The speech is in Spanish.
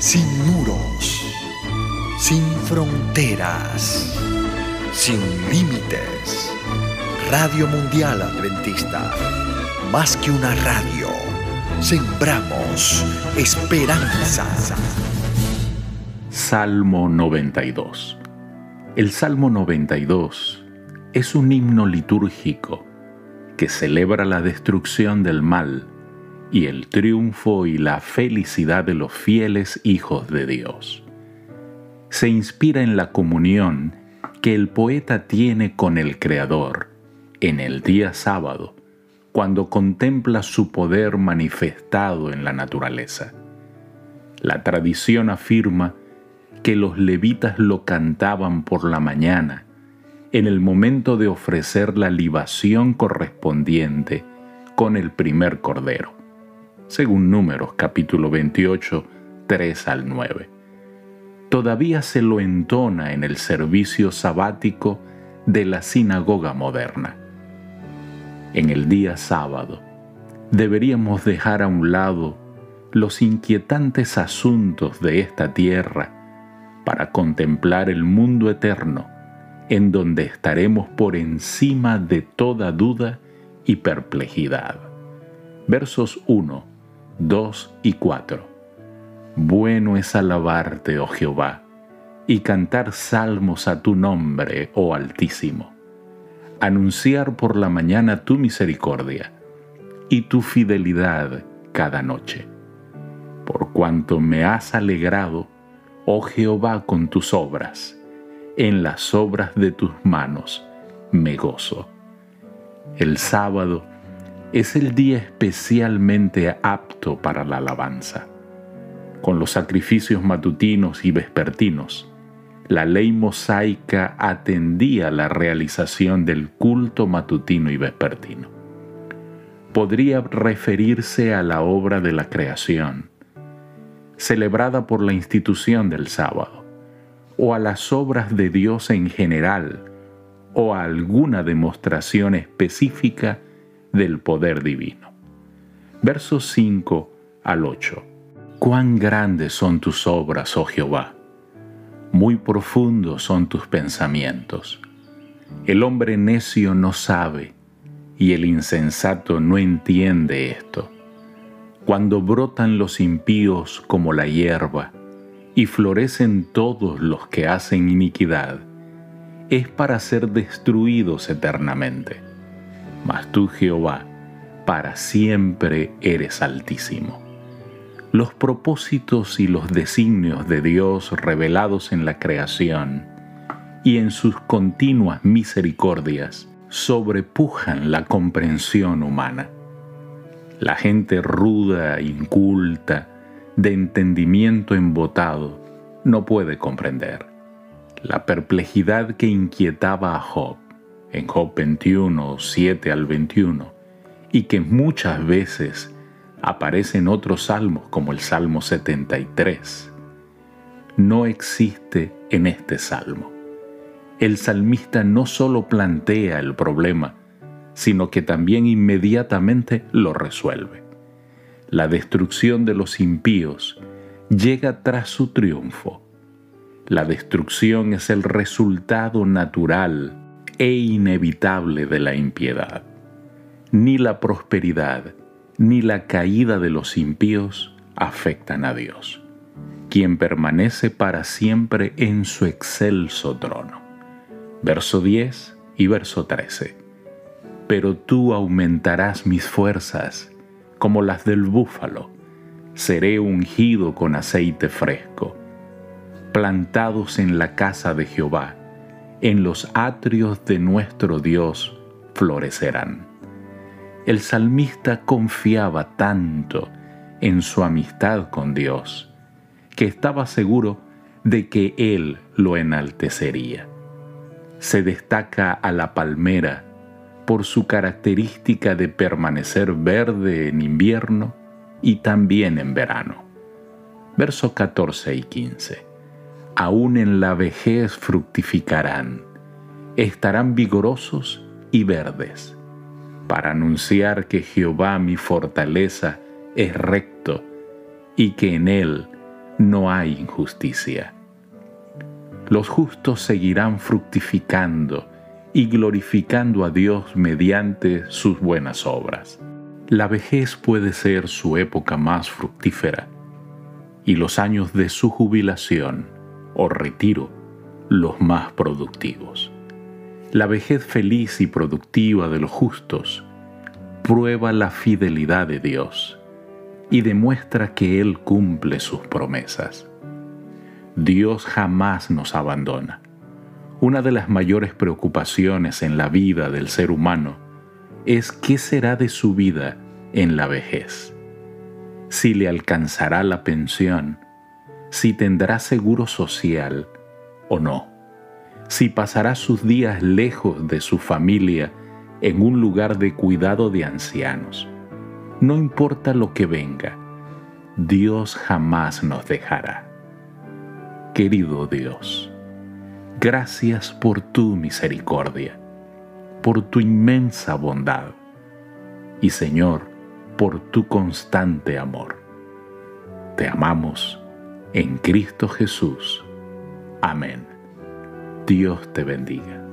sin muros, sin fronteras, sin límites. Radio Mundial Adventista, más que una radio, sembramos esperanza. Salmo 92. El Salmo 92 es un himno litúrgico que celebra la destrucción del mal y el triunfo y la felicidad de los fieles hijos de Dios. Se inspira en la comunión que el poeta tiene con el Creador en el día sábado, cuando contempla su poder manifestado en la naturaleza. La tradición afirma que los levitas lo cantaban por la mañana, en el momento de ofrecer la libación correspondiente con el primer cordero según Números capítulo 28, 3 al 9. Todavía se lo entona en el servicio sabático de la sinagoga moderna. En el día sábado, deberíamos dejar a un lado los inquietantes asuntos de esta tierra para contemplar el mundo eterno en donde estaremos por encima de toda duda y perplejidad. Versos 1 2 y 4. Bueno es alabarte, oh Jehová, y cantar salmos a tu nombre, oh Altísimo. Anunciar por la mañana tu misericordia y tu fidelidad cada noche. Por cuanto me has alegrado, oh Jehová, con tus obras, en las obras de tus manos me gozo. El sábado es el día especialmente apto para la alabanza. Con los sacrificios matutinos y vespertinos, la ley mosaica atendía la realización del culto matutino y vespertino. Podría referirse a la obra de la creación, celebrada por la institución del sábado, o a las obras de Dios en general, o a alguna demostración específica del poder divino. Versos 5 al 8. Cuán grandes son tus obras, oh Jehová, muy profundos son tus pensamientos. El hombre necio no sabe y el insensato no entiende esto. Cuando brotan los impíos como la hierba y florecen todos los que hacen iniquidad, es para ser destruidos eternamente mas tú Jehová, para siempre eres altísimo. Los propósitos y los designios de Dios revelados en la creación y en sus continuas misericordias sobrepujan la comprensión humana. La gente ruda, inculta, de entendimiento embotado, no puede comprender. La perplejidad que inquietaba a Job en Job 21, 7 al 21, y que muchas veces aparece en otros salmos como el Salmo 73, no existe en este salmo. El salmista no solo plantea el problema, sino que también inmediatamente lo resuelve. La destrucción de los impíos llega tras su triunfo. La destrucción es el resultado natural e inevitable de la impiedad. Ni la prosperidad ni la caída de los impíos afectan a Dios, quien permanece para siempre en su excelso trono. Verso 10 y verso 13. Pero tú aumentarás mis fuerzas como las del búfalo, seré ungido con aceite fresco, plantados en la casa de Jehová en los atrios de nuestro Dios florecerán. El salmista confiaba tanto en su amistad con Dios que estaba seguro de que Él lo enaltecería. Se destaca a la palmera por su característica de permanecer verde en invierno y también en verano. Versos 14 y 15 aún en la vejez fructificarán, estarán vigorosos y verdes, para anunciar que Jehová mi fortaleza es recto y que en él no hay injusticia. Los justos seguirán fructificando y glorificando a Dios mediante sus buenas obras. La vejez puede ser su época más fructífera y los años de su jubilación o retiro los más productivos. La vejez feliz y productiva de los justos prueba la fidelidad de Dios y demuestra que Él cumple sus promesas. Dios jamás nos abandona. Una de las mayores preocupaciones en la vida del ser humano es qué será de su vida en la vejez. Si le alcanzará la pensión, si tendrá seguro social o no si pasará sus días lejos de su familia en un lugar de cuidado de ancianos. No importa lo que venga, Dios jamás nos dejará. Querido Dios, gracias por tu misericordia, por tu inmensa bondad y Señor, por tu constante amor. Te amamos en Cristo Jesús. Amén. Dios te bendiga.